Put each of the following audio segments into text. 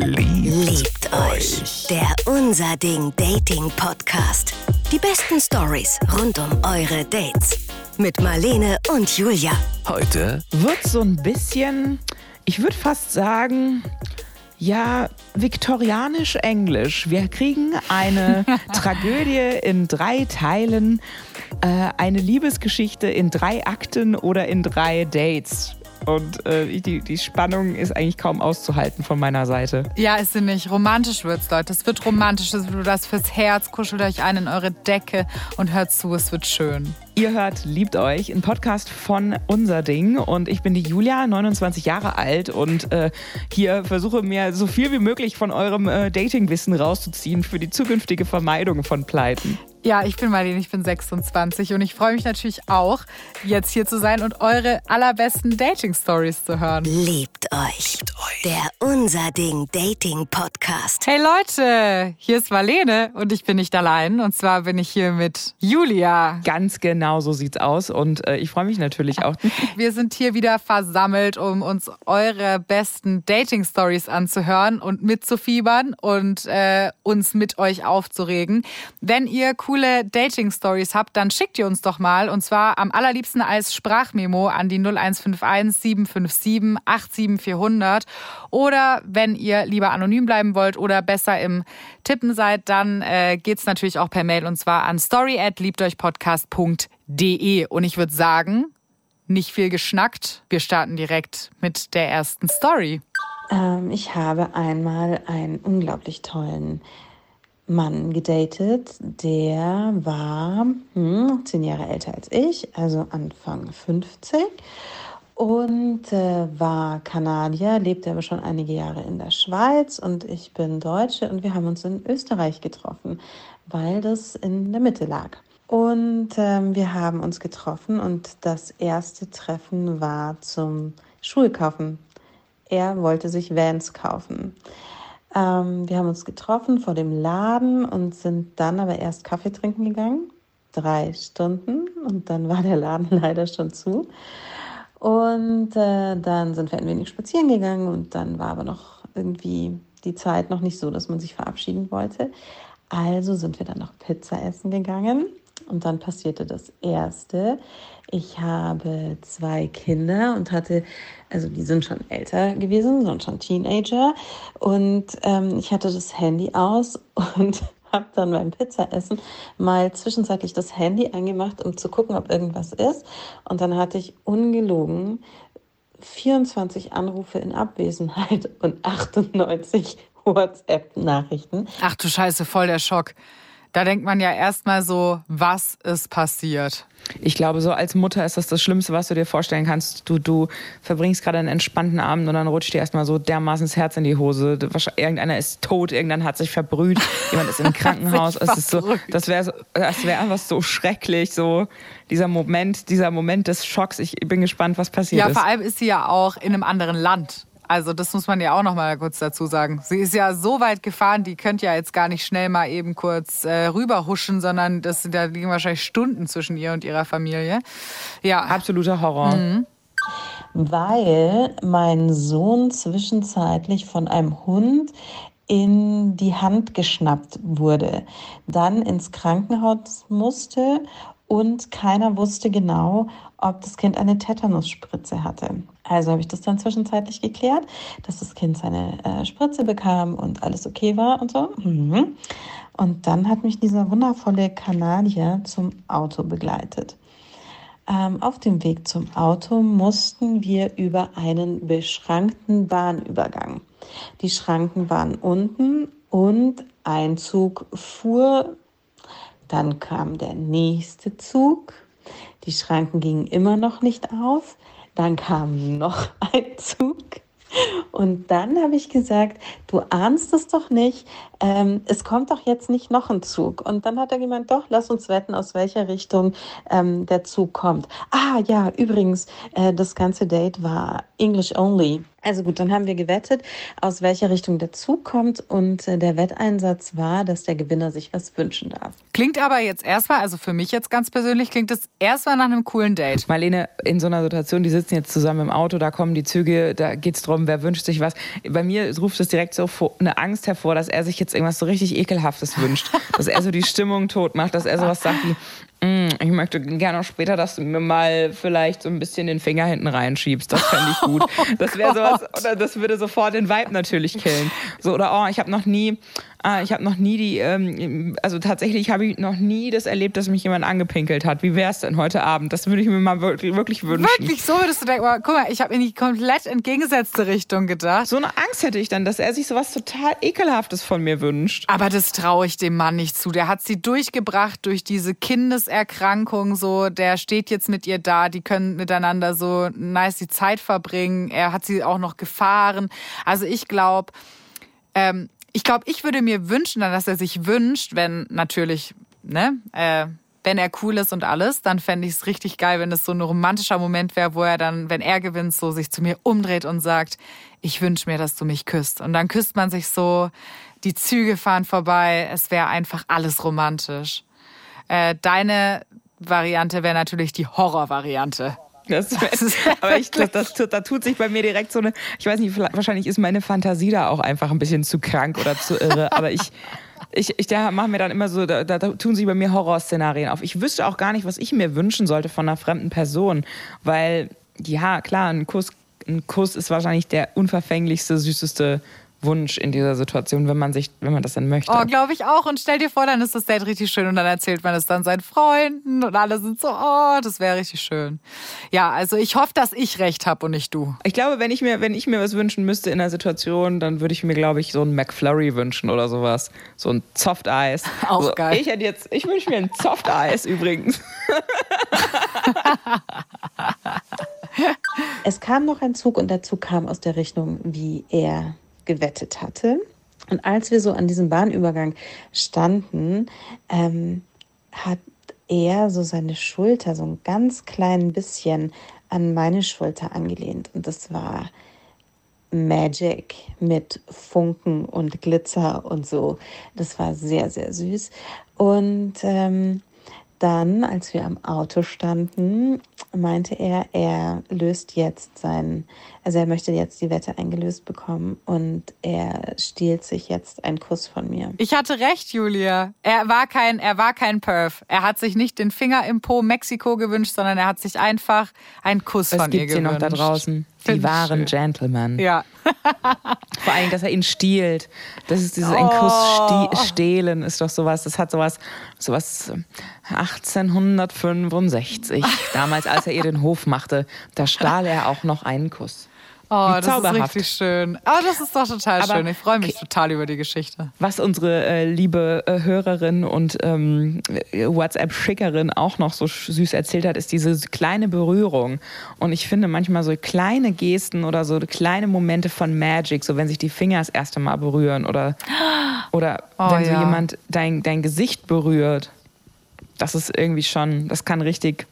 Liebt, euch. Der Unser Ding Dating Podcast. Die besten Stories rund um eure Dates. Mit Marlene und Julia. Heute wird so ein bisschen, ich würde fast sagen, ja, viktorianisch-englisch. Wir kriegen eine Tragödie in drei Teilen, äh, eine Liebesgeschichte in drei Akten oder in drei Dates. Und äh, die, die Spannung ist eigentlich kaum auszuhalten von meiner Seite. Ja, ist sie nicht. Romantisch wird's, Leute. Es wird romantisch. Es wird das fürs Herz. Kuschelt euch ein in eure Decke und hört zu. Es wird schön. Ihr hört Liebt euch, ein Podcast von Unser Ding. Und ich bin die Julia, 29 Jahre alt und äh, hier versuche mir so viel wie möglich von eurem äh, Datingwissen rauszuziehen für die zukünftige Vermeidung von Pleiten. Ja, ich bin Marlene, ich bin 26 und ich freue mich natürlich auch, jetzt hier zu sein und eure allerbesten Dating-Stories zu hören. Liebt euch. Liebt euch. Der Unser Ding Dating Podcast. Hey Leute, hier ist Marlene und ich bin nicht allein. Und zwar bin ich hier mit Julia. Ganz genau so sieht's aus und äh, ich freue mich natürlich auch. Wir sind hier wieder versammelt, um uns eure besten Dating-Stories anzuhören und mitzufiebern und äh, uns mit euch aufzuregen. Wenn ihr coole Dating-Stories habt, dann schickt ihr uns doch mal. Und zwar am allerliebsten als Sprachmemo an die 0151 757 87400. Oder wenn ihr lieber anonym bleiben wollt oder besser im Tippen seid, dann äh, es natürlich auch per Mail und zwar an story@liebteuchpodcast.de. Und ich würde sagen, nicht viel geschnackt. Wir starten direkt mit der ersten Story. Ähm, ich habe einmal einen unglaublich tollen Mann gedatet, der war hm, zehn Jahre älter als ich, also Anfang 50 und äh, war Kanadier, lebte aber schon einige Jahre in der Schweiz und ich bin Deutsche und wir haben uns in Österreich getroffen, weil das in der Mitte lag. Und ähm, wir haben uns getroffen und das erste Treffen war zum Schulkaufen. Er wollte sich Vans kaufen. Ähm, wir haben uns getroffen vor dem Laden und sind dann aber erst Kaffee trinken gegangen. Drei Stunden und dann war der Laden leider schon zu. Und äh, dann sind wir ein wenig spazieren gegangen und dann war aber noch irgendwie die Zeit noch nicht so, dass man sich verabschieden wollte. Also sind wir dann noch Pizza essen gegangen und dann passierte das Erste. Ich habe zwei Kinder und hatte, also die sind schon älter gewesen, sind schon Teenager. Und ähm, ich hatte das Handy aus und habe dann beim Pizzaessen mal zwischenzeitlich das Handy angemacht, um zu gucken, ob irgendwas ist. Und dann hatte ich ungelogen 24 Anrufe in Abwesenheit und 98 WhatsApp-Nachrichten. Ach du Scheiße, voll der Schock. Da denkt man ja erstmal so, was ist passiert? Ich glaube, so als Mutter ist das das Schlimmste, was du dir vorstellen kannst. Du, du verbringst gerade einen entspannten Abend und dann rutscht dir erstmal so dermaßen das Herz in die Hose. Irgendeiner ist tot, irgendeiner hat sich verbrüht, jemand ist im Krankenhaus. es ist so, das wäre so, das wäre einfach so schrecklich, so dieser Moment, dieser Moment des Schocks. Ich bin gespannt, was passiert ist. Ja, vor allem ist sie ja auch in einem anderen Land. Also das muss man ja auch noch mal kurz dazu sagen. Sie ist ja so weit gefahren, die könnt ja jetzt gar nicht schnell mal eben kurz äh, rüberhuschen, sondern das da liegen wahrscheinlich Stunden zwischen ihr und ihrer Familie. Ja, absoluter Horror. Mhm. Weil mein Sohn zwischenzeitlich von einem Hund in die Hand geschnappt wurde, dann ins Krankenhaus musste und keiner wusste genau, ob das Kind eine Tetanusspritze hatte. Also habe ich das dann zwischenzeitlich geklärt, dass das Kind seine äh, Spritze bekam und alles okay war und so. Mhm. Und dann hat mich dieser wundervolle Kanadier zum Auto begleitet. Ähm, auf dem Weg zum Auto mussten wir über einen beschrankten Bahnübergang. Die Schranken waren unten und ein Zug fuhr. Dann kam der nächste Zug. Die Schranken gingen immer noch nicht auf. Dann kam noch ein Zug. Und dann habe ich gesagt, du ahnst es doch nicht, ähm, es kommt doch jetzt nicht noch ein Zug. Und dann hat er gemeint, doch, lass uns wetten, aus welcher Richtung ähm, der Zug kommt. Ah ja, übrigens, äh, das ganze Date war English only. Also gut, dann haben wir gewettet, aus welcher Richtung der Zug kommt und äh, der Wetteinsatz war, dass der Gewinner sich was wünschen darf. Klingt aber jetzt erstmal, also für mich jetzt ganz persönlich, klingt es erstmal nach einem coolen Date. Marlene, in so einer Situation, die sitzen jetzt zusammen im Auto, da kommen die Züge, da geht es darum, wer wünscht sich was. Bei mir ruft es direkt so eine Angst hervor, dass er sich jetzt irgendwas so richtig Ekelhaftes wünscht. dass er so die Stimmung tot macht, dass er sowas sagt wie, ich möchte gerne auch später, dass du mir mal vielleicht so ein bisschen den Finger hinten reinschiebst. Das fände ich gut. Oh das wäre sowas, oder das würde sofort den Vibe natürlich killen. So, oder oh, ich habe noch nie, Ah, ich habe noch nie die, ähm, also tatsächlich habe ich noch nie das erlebt, dass mich jemand angepinkelt hat. Wie wäre es denn heute Abend? Das würde ich mir mal wirklich, wirklich wünschen. Wirklich, so würdest du denken, oh, guck mal, ich habe in die komplett entgegengesetzte Richtung gedacht. So eine Angst hätte ich dann, dass er sich sowas total Ekelhaftes von mir wünscht. Aber das traue ich dem Mann nicht zu. Der hat sie durchgebracht durch diese Kindeserkrankung, so, der steht jetzt mit ihr da, die können miteinander so nice die Zeit verbringen. Er hat sie auch noch gefahren. Also ich glaube, ähm, ich glaube, ich würde mir wünschen, dass er sich wünscht, wenn natürlich, ne, äh, wenn er cool ist und alles, dann fände ich es richtig geil, wenn es so ein romantischer Moment wäre, wo er dann, wenn er gewinnt, so sich zu mir umdreht und sagt, ich wünsche mir, dass du mich küsst. Und dann küsst man sich so, die Züge fahren vorbei, es wäre einfach alles romantisch. Äh, deine Variante wäre natürlich die Horrorvariante. Das, aber ich, das, das, da tut sich bei mir direkt so eine, ich weiß nicht, wahrscheinlich ist meine Fantasie da auch einfach ein bisschen zu krank oder zu irre, aber ich, ich, ich da mache mir dann immer so, da, da tun sich bei mir Horrorszenarien auf. Ich wüsste auch gar nicht, was ich mir wünschen sollte von einer fremden Person, weil, ja, klar, ein Kuss, ein Kuss ist wahrscheinlich der unverfänglichste, süßeste Wunsch in dieser Situation, wenn man sich, wenn man das dann möchte. Oh, glaube ich auch. Und stell dir vor, dann ist das Date richtig schön und dann erzählt man es dann seinen Freunden und alle sind so, oh, das wäre richtig schön. Ja, also ich hoffe, dass ich recht habe und nicht du. Ich glaube, wenn ich mir, wenn ich mir was wünschen müsste in einer Situation, dann würde ich mir, glaube ich, so ein McFlurry wünschen oder sowas. So ein Soft Eis. Auch so, geil. Ich hätte jetzt, ich wünsche mir ein Soft Eis übrigens. es kam noch ein Zug und der Zug kam aus der Richtung, wie er gewettet hatte. Und als wir so an diesem Bahnübergang standen, ähm, hat er so seine Schulter so ein ganz klein bisschen an meine Schulter angelehnt. Und das war Magic mit Funken und Glitzer und so. Das war sehr, sehr süß. Und ähm, dann, als wir am Auto standen, meinte er, er löst jetzt sein, also er möchte jetzt die Wette eingelöst bekommen und er stiehlt sich jetzt einen Kuss von mir. Ich hatte recht, Julia. Er war kein, er war kein Perf. Er hat sich nicht den Finger im Po Mexiko gewünscht, sondern er hat sich einfach einen Kuss Was von ihr gewünscht. Noch da draußen. Die wahren. Gentlemen. Ja. Vor allem, dass er ihn stiehlt. Das ist dieses oh. ein Kuss stehlen ist doch sowas. Das hat sowas, sowas 1865. Damals, als er ihr den Hof machte, da stahl er auch noch einen Kuss. Oh, das ist richtig schön. Oh, das ist doch total Aber schön. Ich freue mich total über die Geschichte. Was unsere äh, liebe äh, Hörerin und ähm, WhatsApp-Schickerin auch noch so süß erzählt hat, ist diese kleine Berührung. Und ich finde manchmal so kleine Gesten oder so kleine Momente von Magic, so wenn sich die Finger das erste Mal berühren oder, oder oh, wenn so ja. jemand dein, dein Gesicht berührt. Das ist irgendwie schon, das kann richtig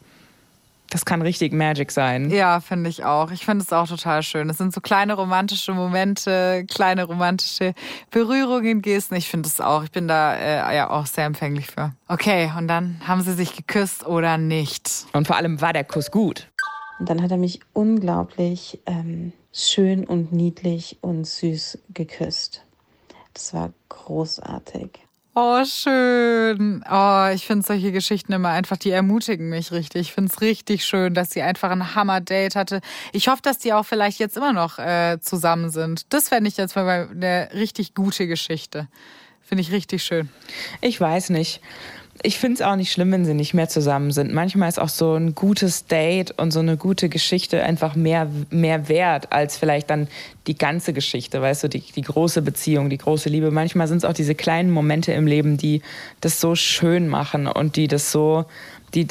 das kann richtig Magic sein. Ja, finde ich auch. Ich finde es auch total schön. Es sind so kleine romantische Momente, kleine romantische Berührungen, Gesten. Ich finde es auch. Ich bin da äh, ja auch sehr empfänglich für. Okay, und dann haben sie sich geküsst oder nicht. Und vor allem war der Kuss gut. Und dann hat er mich unglaublich ähm, schön und niedlich und süß geküsst. Das war großartig. Oh, schön. Oh, ich finde solche Geschichten immer einfach, die ermutigen mich richtig. Ich finde es richtig schön, dass sie einfach ein Hammer-Date hatte. Ich hoffe, dass die auch vielleicht jetzt immer noch äh, zusammen sind. Das fände ich jetzt mal eine richtig gute Geschichte. Finde ich richtig schön. Ich weiß nicht ich finde es auch nicht schlimm, wenn sie nicht mehr zusammen sind. Manchmal ist auch so ein gutes Date und so eine gute Geschichte einfach mehr, mehr wert als vielleicht dann die ganze Geschichte, weißt du, die, die große Beziehung, die große Liebe. Manchmal sind es auch diese kleinen Momente im Leben, die das so schön machen und die das so, die,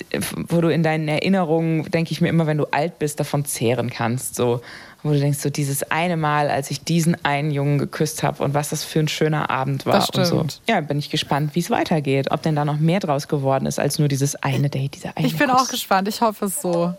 wo du in deinen Erinnerungen, denke ich mir immer, wenn du alt bist, davon zehren kannst. So wo du denkst, so dieses eine Mal, als ich diesen einen Jungen geküsst habe und was das für ein schöner Abend war. Das stimmt. Und so. Ja, bin ich gespannt, wie es weitergeht. Ob denn da noch mehr draus geworden ist als nur dieses eine Date, dieser eine Ich bin Kuss. auch gespannt. Ich hoffe es so.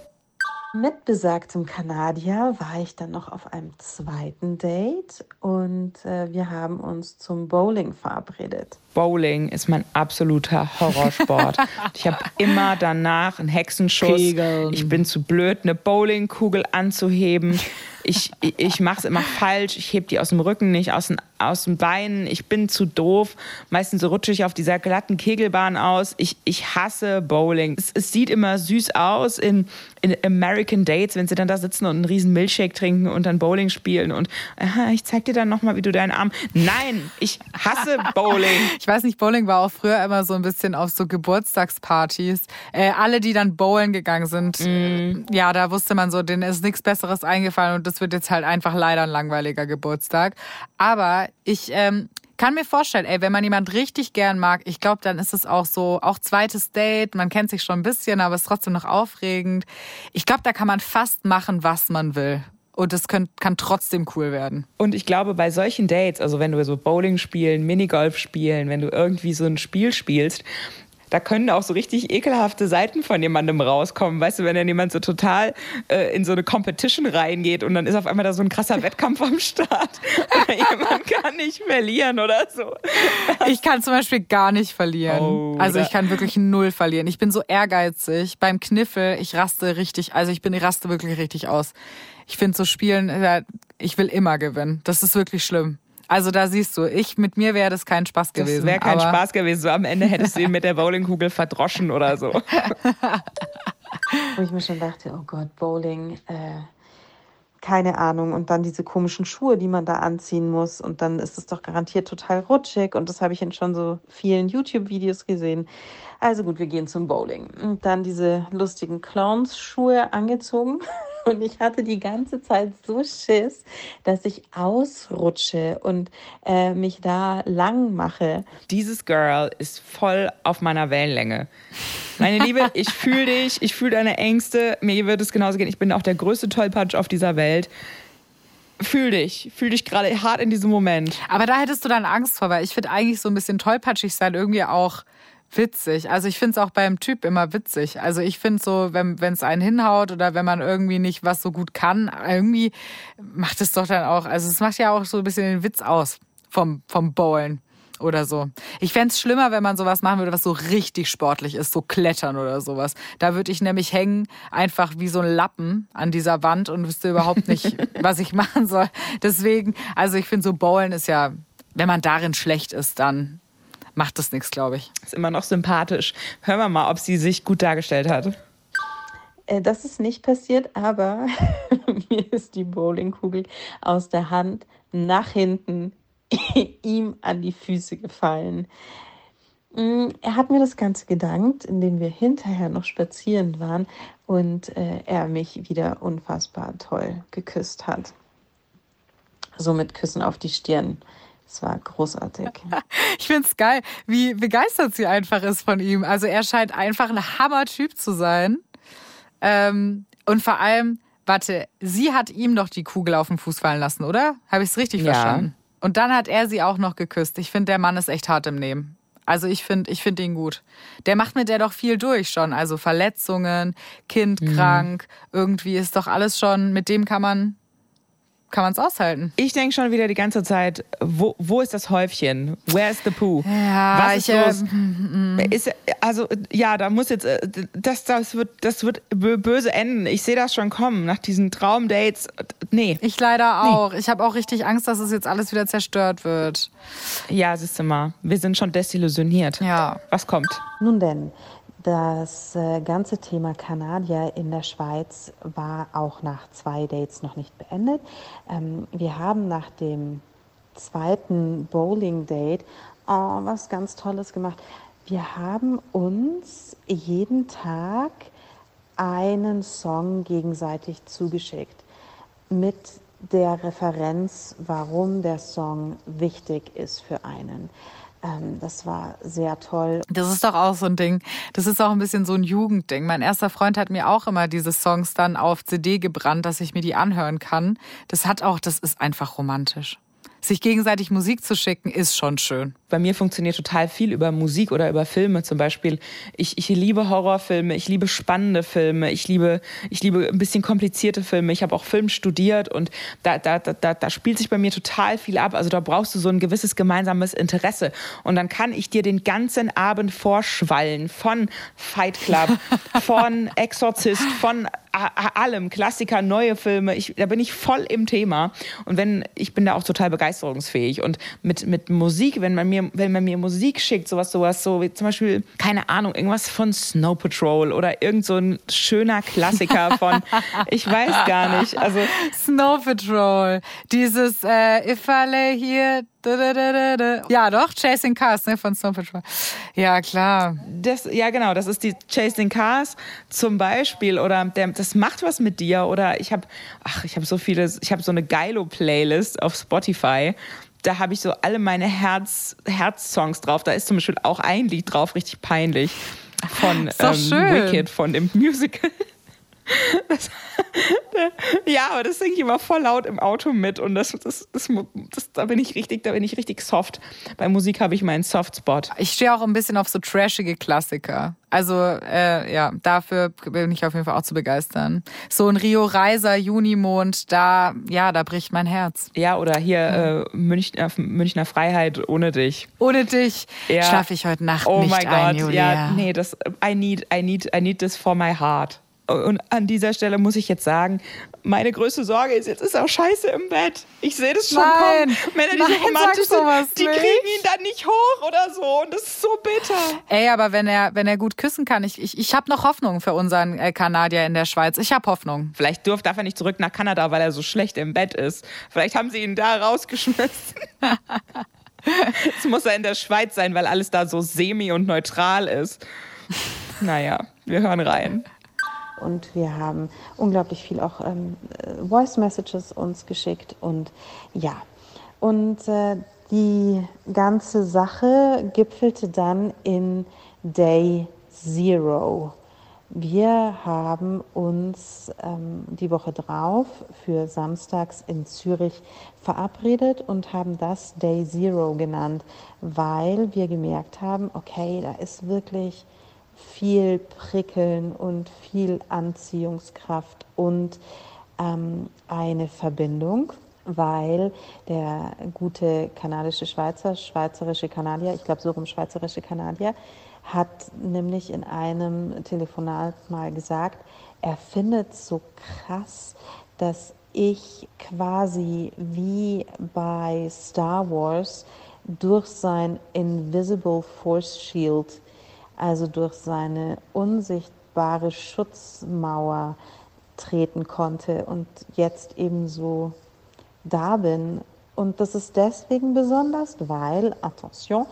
Mit besagtem Kanadier war ich dann noch auf einem zweiten Date und äh, wir haben uns zum Bowling verabredet. Bowling ist mein absoluter Horrorsport. ich habe immer danach einen Hexenschuss. Kegeln. Ich bin zu blöd, eine Bowlingkugel anzuheben. Ich, ich, mache es immer falsch. Ich heb die aus dem Rücken nicht, aus den, aus den Beinen. Ich bin zu doof. Meistens rutsche ich auf dieser glatten Kegelbahn aus. Ich, ich hasse Bowling. Es, es sieht immer süß aus in, in American Dates, wenn sie dann da sitzen und einen riesen Milchshake trinken und dann Bowling spielen und aha, ich zeig dir dann nochmal, wie du deinen Arm. Nein, ich hasse Bowling. Ich weiß nicht, Bowling war auch früher immer so ein bisschen auf so Geburtstagspartys. Äh, alle, die dann bowlen gegangen sind, ja, da wusste man so, denen ist nichts Besseres eingefallen und das wird jetzt halt einfach leider ein langweiliger Geburtstag. Aber ich ähm, kann mir vorstellen, ey, wenn man jemand richtig gern mag, ich glaube, dann ist es auch so, auch zweites Date, man kennt sich schon ein bisschen, aber es ist trotzdem noch aufregend. Ich glaube, da kann man fast machen, was man will. Und es kann, trotzdem cool werden. Und ich glaube, bei solchen Dates, also wenn du so Bowling spielen, Minigolf spielen, wenn du irgendwie so ein Spiel spielst, da können auch so richtig ekelhafte Seiten von jemandem rauskommen. Weißt du, wenn dann jemand so total äh, in so eine Competition reingeht und dann ist auf einmal da so ein krasser Wettkampf am Start oder jemand kann nicht verlieren oder so. Ich kann zum Beispiel gar nicht verlieren. Oh, also ich kann wirklich null verlieren. Ich bin so ehrgeizig. Beim Kniffel, ich raste richtig, also ich bin, ich raste wirklich richtig aus. Ich finde so Spielen, äh, ich will immer gewinnen. Das ist wirklich schlimm. Also da siehst du, ich mit mir wäre das kein Spaß Das gewesen. wäre kein aber Spaß gewesen. So am Ende hättest du ihn mit der Bowlingkugel verdroschen oder so. Wo ich mir schon dachte, oh Gott, Bowling, äh, keine Ahnung. Und dann diese komischen Schuhe, die man da anziehen muss. Und dann ist es doch garantiert total rutschig. Und das habe ich in schon so vielen YouTube-Videos gesehen. Also gut, wir gehen zum Bowling. Und dann diese lustigen Clowns-Schuhe angezogen. Und ich hatte die ganze Zeit so Schiss, dass ich ausrutsche und äh, mich da lang mache. Dieses Girl ist voll auf meiner Wellenlänge. Meine Liebe, ich fühle dich, ich fühle deine Ängste. Mir wird es genauso gehen. Ich bin auch der größte Tollpatsch auf dieser Welt. Fühl dich, fühl dich gerade hart in diesem Moment. Aber da hättest du dann Angst vor, weil ich finde eigentlich so ein bisschen tollpatschig sein irgendwie auch witzig. Also ich finde es auch beim Typ immer witzig. Also ich finde so, wenn es einen hinhaut oder wenn man irgendwie nicht was so gut kann, irgendwie macht es doch dann auch, also es macht ja auch so ein bisschen den Witz aus vom, vom Bowlen oder so. Ich fände es schlimmer, wenn man sowas machen würde, was so richtig sportlich ist, so Klettern oder sowas. Da würde ich nämlich hängen, einfach wie so ein Lappen an dieser Wand und wüsste überhaupt nicht, was ich machen soll. Deswegen, also ich finde so Bowlen ist ja, wenn man darin schlecht ist, dann macht das nichts, glaube ich. Ist immer noch sympathisch. Hören wir mal, ob sie sich gut dargestellt hat. Äh, Das ist nicht passiert, aber mir ist die Bowlingkugel aus der Hand nach hinten ihm an die Füße gefallen. Mm, Er hat mir das Ganze gedankt, indem wir hinterher noch spazieren waren und äh, er mich wieder unfassbar toll geküsst hat. So mit Küssen auf die Stirn. Es war großartig. Ich finde es geil, wie begeistert sie einfach ist von ihm. Also er scheint einfach ein Hammer-Typ zu sein. Ähm, und vor allem, warte, sie hat ihm doch die Kugel auf den Fuß fallen lassen, oder? Habe ich es richtig Ja. verstanden? Und dann hat er sie auch noch geküsst. Ich finde, der Mann ist echt hart im Nehmen. Also ich finde ich find ihn gut. Der macht mit der doch viel durch schon. Also Verletzungen, Kind krank, irgendwie ist doch alles schon, mit dem kann man kann man es aushalten. Ich denke schon wieder die ganze Zeit, wo, wo ist das Häufchen? Where is the poo? Ja, Was ist ich, äh, los? Ist, also ja, da muss jetzt, äh, das, das, wird, das wird bö- böse enden. Ich sehe das schon kommen nach diesen Traumdates. Nee, Ich leider auch. Ich habe auch richtig Angst, dass es jetzt alles wieder zerstört wird. ja, siehst du mal, wir sind schon desillusioniert. Ja. Was kommt? Nun denn, das äh, ganze Thema Kanadier in der Schweiz war auch nach zwei Dates noch nicht beendet. Ähm, wir haben nach dem zweiten Bowling-Date oh, was ganz Tolles gemacht. Wir haben uns jeden Tag einen Song gegenseitig zugeschickt mit der Referenz, warum der Song wichtig ist für einen. Ähm, das war sehr toll. Das ist doch auch so ein Ding. Das ist auch ein bisschen so ein Jugendding. Mein erster Freund hat mir auch immer diese Songs dann auf CD gebrannt, dass ich mir die anhören kann. Das hat auch, das ist einfach romantisch. Sich gegenseitig Musik zu schicken, ist schon schön. Bei mir funktioniert total viel über Musik oder über Filme zum Beispiel. Ich, ich liebe Horrorfilme, ich liebe spannende Filme, ich liebe, ich liebe ein bisschen komplizierte Filme. Ich habe auch Film studiert und da, da, da, da spielt sich bei mir total viel ab. Also da brauchst du so ein gewisses gemeinsames Interesse. Und dann kann ich dir den ganzen Abend vorschwallen von Fight Club, von Exorzist, von allem, Klassiker, neue Filme, ich, da bin ich voll im Thema. Und wenn, ich bin da auch total begeisterungsfähig. Und mit, mit Musik, wenn man mir, wenn man mir Musik schickt, sowas, sowas, so wie zum Beispiel, keine Ahnung, irgendwas von Snow Patrol oder irgend so ein schöner Klassiker von, ich weiß gar nicht. Also Snow Patrol, dieses äh, If I lay here ja, doch, Chasing Cars ne, von Snow Patrol. Ja, klar. Das, ja, genau, das ist die Chasing Cars zum Beispiel. Oder der, das macht was mit dir. Oder ich habe, ach, ich habe so viele, ich habe so eine Geilo-Playlist auf Spotify. Da habe ich so alle meine Herz, Herz-Songs drauf. Da ist zum Beispiel auch ein Lied drauf, richtig peinlich. Von ähm, Wicked, von dem Musical. Das, ja, aber das singe ich immer voll laut im Auto mit und das, das, das, das, da bin ich richtig, da bin ich richtig soft. Bei Musik habe ich meinen Softspot. Ich stehe auch ein bisschen auf so trashige Klassiker. Also äh, ja, dafür bin ich auf jeden Fall auch zu begeistern. So ein Rio Reiser Junimond, da ja, da bricht mein Herz. Ja, oder hier ja. äh, Münchner, Münchner Freiheit ohne dich. Ohne dich ja. schlafe ich heute Nacht oh nicht ein, Oh mein Gott, ja, nee, das I need I need I need this for my heart. Und an dieser Stelle muss ich jetzt sagen, meine größte Sorge ist, jetzt ist er scheiße im Bett. Ich sehe das schon Nein. kommen. Männer, die Nein, so romantisch sind, die kriegen ihn dann nicht hoch oder so. Und das ist so bitter. Ey, aber wenn er, wenn er gut küssen kann, ich, ich, ich habe noch Hoffnung für unseren äh, Kanadier in der Schweiz. Ich habe Hoffnung. Vielleicht darf er nicht zurück nach Kanada, weil er so schlecht im Bett ist. Vielleicht haben sie ihn da rausgeschmissen. Jetzt muss er in der Schweiz sein, weil alles da so semi und neutral ist. Naja, wir hören rein und wir haben unglaublich viel auch ähm, Voice Messages uns geschickt und ja. Und äh, die ganze Sache gipfelte dann in Day Zero. Wir haben uns ähm, die Woche drauf für samstags in Zürich verabredet und haben das Day Zero genannt, weil wir gemerkt haben, okay, da ist wirklich viel Prickeln und viel Anziehungskraft und ähm, eine Verbindung, weil der gute kanadische Schweizer, schweizerische Kanadier, ich glaube so rum schweizerische Kanadier, hat nämlich in einem Telefonat mal gesagt, er findet so krass, dass ich quasi wie bei Star Wars durch sein Invisible Force Shield also durch seine unsichtbare Schutzmauer treten konnte und jetzt ebenso da bin. Und das ist deswegen besonders, weil, attention,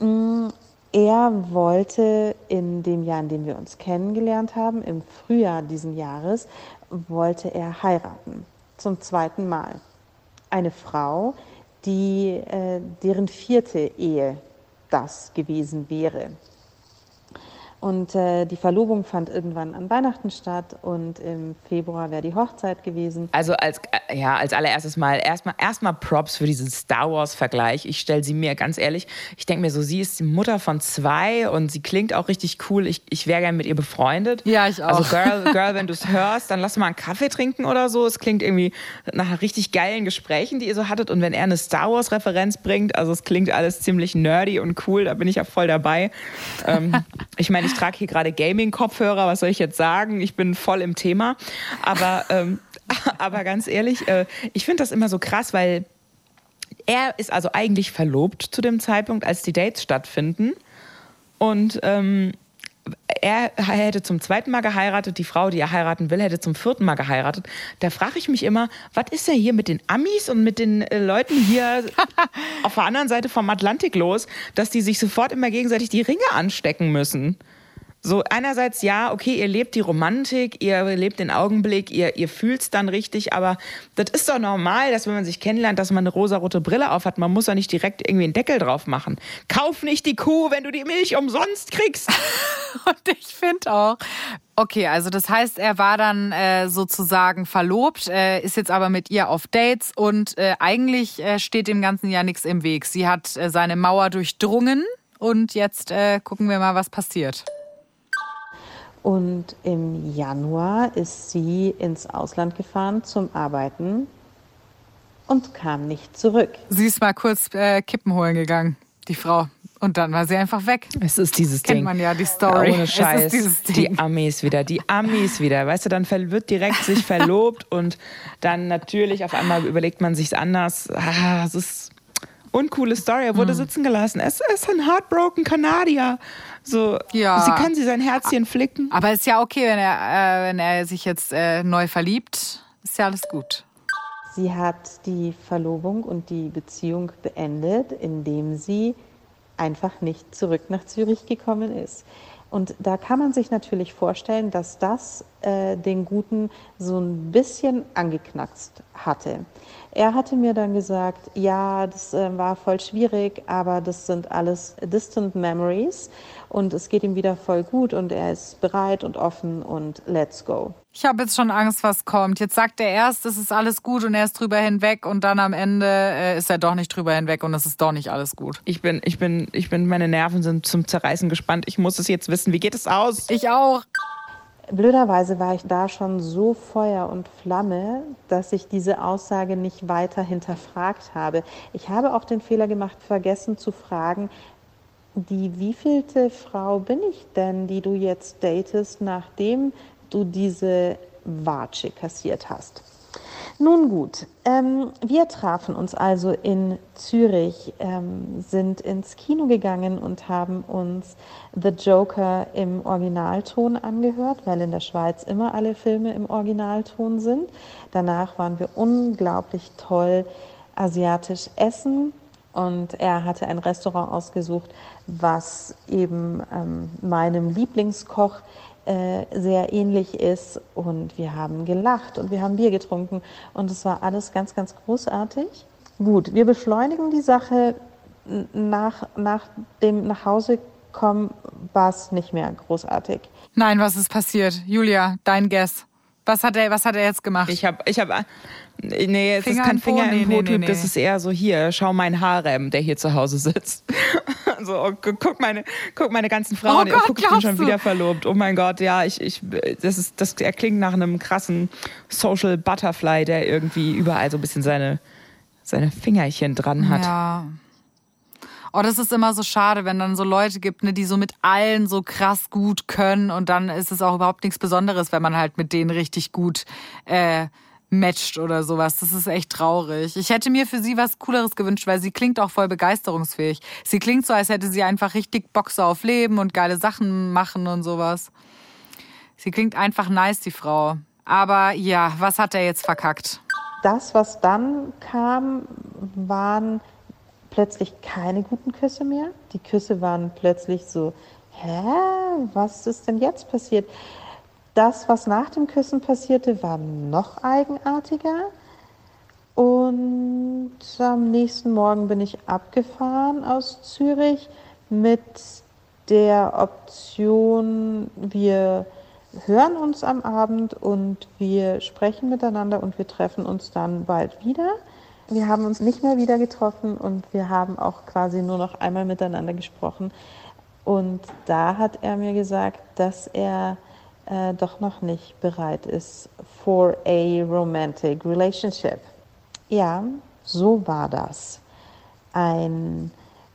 mm, er wollte in dem Jahr, in dem wir uns kennengelernt haben, im Frühjahr diesen Jahres, wollte er heiraten. Zum zweiten Mal. Eine Frau, die, äh, deren vierte Ehe das gewesen wäre. Und äh, die Verlobung fand irgendwann an Weihnachten statt und im Februar wäre die Hochzeit gewesen. Also als, äh, ja, als allererstes mal erstmal erstmal Props für diesen Star Wars-Vergleich. Ich stelle sie mir ganz ehrlich, ich denke mir so, sie ist die Mutter von zwei und sie klingt auch richtig cool. Ich, ich wäre gerne mit ihr befreundet. Ja, ich also auch. Also Girl, Girl wenn du es hörst, dann lass mal einen Kaffee trinken oder so. Es klingt irgendwie nach richtig geilen Gesprächen, die ihr so hattet. Und wenn er eine Star Wars-Referenz bringt, also es klingt alles ziemlich nerdy und cool, da bin ich ja voll dabei. ähm, ich meine, ich trage hier gerade Gaming-Kopfhörer, was soll ich jetzt sagen? Ich bin voll im Thema. Aber, ähm, aber ganz ehrlich, äh, ich finde das immer so krass, weil er ist also eigentlich verlobt zu dem Zeitpunkt, als die Dates stattfinden. Und ähm, er hätte zum zweiten Mal geheiratet, die Frau, die er heiraten will, hätte zum vierten Mal geheiratet. Da frage ich mich immer, was ist denn hier mit den Amis und mit den äh, Leuten hier auf der anderen Seite vom Atlantik los, dass die sich sofort immer gegenseitig die Ringe anstecken müssen? So einerseits ja, okay, ihr lebt die Romantik, ihr lebt den Augenblick, ihr, ihr fühlt es dann richtig, aber das ist doch normal, dass wenn man sich kennenlernt, dass man eine rosarote Brille aufhat. Man muss ja nicht direkt irgendwie einen Deckel drauf machen. Kauf nicht die Kuh, wenn du die Milch umsonst kriegst. Und ich finde auch, Okay, also das heißt, er war dann äh, sozusagen verlobt, äh, ist jetzt aber mit ihr auf Dates und äh, eigentlich äh, steht dem Ganzen ja nichts im Weg. Sie hat äh, seine Mauer durchdrungen und jetzt äh, gucken wir mal, was passiert. Und im Januar ist sie ins Ausland gefahren zum Arbeiten und kam nicht zurück. Sie ist mal kurz Kippen holen gegangen, die Frau. Und dann war sie einfach weg. Es ist dieses Kennt Ding. man ja die Story. Ohne Scheiß. Es ist dieses Ding. Die Amis wieder, die Amis wieder. Weißt du, dann wird direkt sich verlobt und dann natürlich auf einmal überlegt man sich anders. Ah, es ist uncoole Story. Er wurde Hm. sitzen gelassen. Es ist ein heartbroken Kanadier. So, Ja. sie kann sie sein Herzchen flicken. Aber ist ja okay, wenn er, äh, wenn er sich jetzt äh, neu verliebt. Ist ja alles gut. Sie hat die Verlobung und die Beziehung beendet, indem sie einfach nicht zurück nach Zürich gekommen ist. Und da kann man sich natürlich vorstellen, dass das äh, den Guten so ein bisschen angeknackst hatte. Er hatte mir dann gesagt, ja, das äh, war voll schwierig, aber das sind alles distant memories und es geht ihm wieder voll gut und er ist bereit und offen und let's go. Ich habe jetzt schon Angst, was kommt. Jetzt sagt er erst, es ist alles gut und er ist drüber hinweg und dann am Ende äh, ist er doch nicht drüber hinweg und es ist doch nicht alles gut. Ich bin, ich bin, ich bin, meine Nerven sind zum Zerreißen gespannt. Ich muss es jetzt wissen. Wie geht es aus? Ich auch. Blöderweise war ich da schon so Feuer und Flamme, dass ich diese Aussage nicht weiter hinterfragt habe. Ich habe auch den Fehler gemacht, vergessen zu fragen, die wievielte Frau bin ich denn, die du jetzt datest, nachdem du diese Watsche kassiert hast? Nun gut, ähm, wir trafen uns also in Zürich, ähm, sind ins Kino gegangen und haben uns The Joker im Originalton angehört, weil in der Schweiz immer alle Filme im Originalton sind. Danach waren wir unglaublich toll asiatisch essen und er hatte ein Restaurant ausgesucht, was eben ähm, meinem Lieblingskoch äh, sehr ähnlich ist und wir haben gelacht und wir haben Bier getrunken und es war alles ganz, ganz großartig. Gut, wir beschleunigen die Sache. Nach, nach dem Nachhausekommen war es nicht mehr großartig. Nein, was ist passiert? Julia, dein Guess. Was hat er, was hat er jetzt gemacht? Ich habe, ich habe, nee, es Finger ist kein im Po? Finger Nee, im nee, nee, das ist eher so hier, schau mein Harem, der hier zu Hause sitzt. so, oh, gu- guck meine, guck meine ganzen Frauen, Oh Gott, guck, ich bin schon du? wieder verlobt. Oh mein Gott, ja, ich, ich, das ist, das er klingt nach einem krassen Social Butterfly, der irgendwie überall so ein bisschen seine, seine Fingerchen dran hat. Ja. Oh, das ist immer so schade, wenn dann so Leute gibt, ne, die so mit allen so krass gut können und dann ist es auch überhaupt nichts Besonderes, wenn man halt mit denen richtig gut äh, matcht oder sowas. Das ist echt traurig. Ich hätte mir für sie was Cooleres gewünscht, weil sie klingt auch voll begeisterungsfähig. Sie klingt so, als hätte sie einfach richtig Bock so auf Leben und geile Sachen machen und sowas. Sie klingt einfach nice, die Frau. Aber ja, was hat er jetzt verkackt? Das, was dann kam, waren plötzlich keine guten Küsse mehr. Die Küsse waren plötzlich so, hä, was ist denn jetzt passiert? Das, was nach dem Küssen passierte, war noch eigenartiger. Und am nächsten Morgen bin ich abgefahren aus Zürich mit der Option, wir hören uns am Abend und wir sprechen miteinander und wir treffen uns dann bald wieder. Wir haben uns nicht mehr wieder getroffen und wir haben auch quasi nur noch einmal miteinander gesprochen. Und da hat er mir gesagt, dass er äh, doch noch nicht bereit ist for a romantic relationship. Ja, so war das. Ein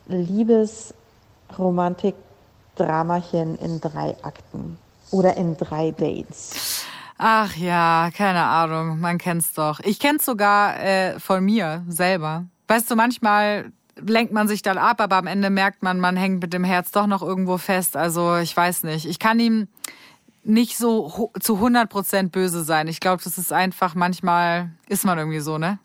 Liebes-Romantik-Dramachen in drei Akten oder in drei Dates. Ach ja, keine Ahnung, man kennt's doch. Ich kenn's sogar äh, von mir selber. Weißt du, manchmal lenkt man sich dann ab, aber am Ende merkt man, man hängt mit dem Herz doch noch irgendwo fest. Also ich weiß nicht. Ich kann ihm, nicht so zu 100% böse sein. Ich glaube, das ist einfach manchmal, ist man irgendwie so, ne?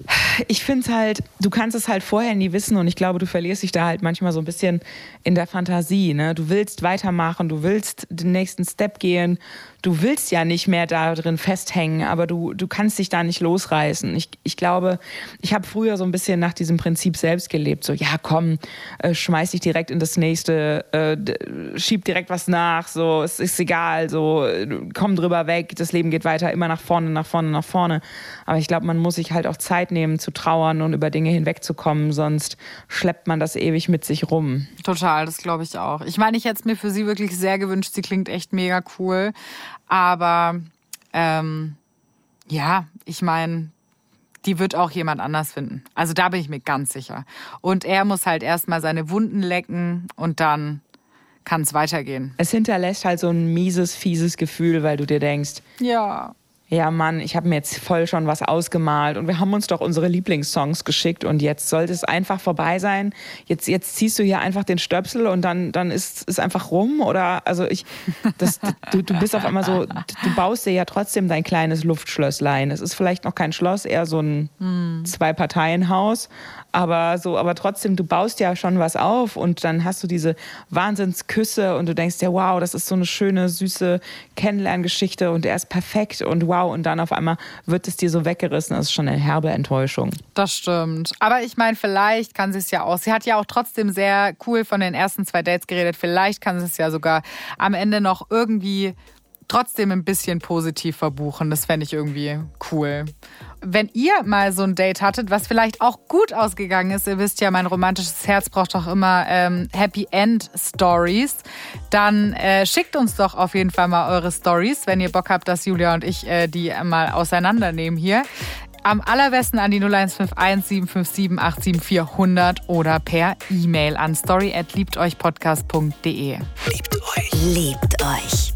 Ich finde es halt, du kannst es halt vorher nie wissen und ich glaube, du verlierst dich da halt manchmal so ein bisschen in der Fantasie, ne? Du willst weitermachen, du willst den nächsten Step gehen, du willst ja nicht mehr da drin festhängen, aber du, du kannst dich da nicht losreißen. Ich, ich glaube, ich habe früher so ein bisschen nach diesem Prinzip selbst gelebt, so, ja komm, äh, schmeiß dich direkt in das nächste, äh, schieb direkt was nach, so, es ist egal, so, komm drüber weg, das Leben geht weiter, immer nach vorne, nach vorne, nach vorne. Aber ich glaube, man muss sich halt auch Zeit nehmen zu trauern und über Dinge hinwegzukommen, sonst schleppt man das ewig mit sich rum. Total, das glaube ich auch. Ich meine, ich hätte es mir für sie wirklich sehr gewünscht. Sie klingt echt mega cool. Aber ähm, ja, ich meine, die wird auch jemand anders finden. Also da bin ich mir ganz sicher. Und er muss halt erstmal seine Wunden lecken und dann kann es weitergehen. Es hinterlässt halt so ein mieses, fieses Gefühl, weil du dir denkst, ja. Ja, Mann, ich habe mir jetzt voll schon was ausgemalt und wir haben uns doch unsere Lieblingssongs geschickt und jetzt sollte es einfach vorbei sein. Jetzt, jetzt ziehst du hier einfach den Stöpsel und dann, dann ist es einfach rum oder also ich, das, du, du bist auf einmal so, du baust dir ja trotzdem dein kleines Luftschlösslein. Es ist vielleicht noch kein Schloss, eher so ein hm. Zwei-Parteien-Haus, aber so, aber trotzdem, du baust ja schon was auf und dann hast du diese Wahnsinnsküsse und du denkst ja, wow, das ist so eine schöne, süße Kennenlerngeschichte und er ist perfekt und wow, und dann auf einmal wird es dir so weggerissen. Das ist schon eine herbe Enttäuschung. Das stimmt. Aber ich meine, vielleicht kann sie es ja auch. Sie hat ja auch trotzdem sehr cool von den ersten zwei Dates geredet. Vielleicht kann sie es ja sogar am Ende noch irgendwie trotzdem ein bisschen positiv verbuchen. Das fände ich irgendwie cool. Wenn ihr mal so ein Date hattet, was vielleicht auch gut ausgegangen ist, ihr wisst ja, mein romantisches Herz braucht doch immer ähm, Happy End Stories, dann äh, schickt uns doch auf jeden Fall mal eure Stories, wenn ihr Bock habt, dass Julia und ich äh, die mal auseinandernehmen hier. Am allerbesten an die 0151 757 874 100 oder per E-Mail an story@liebteuchpodcast.de. Liebt euch. Liebt euch.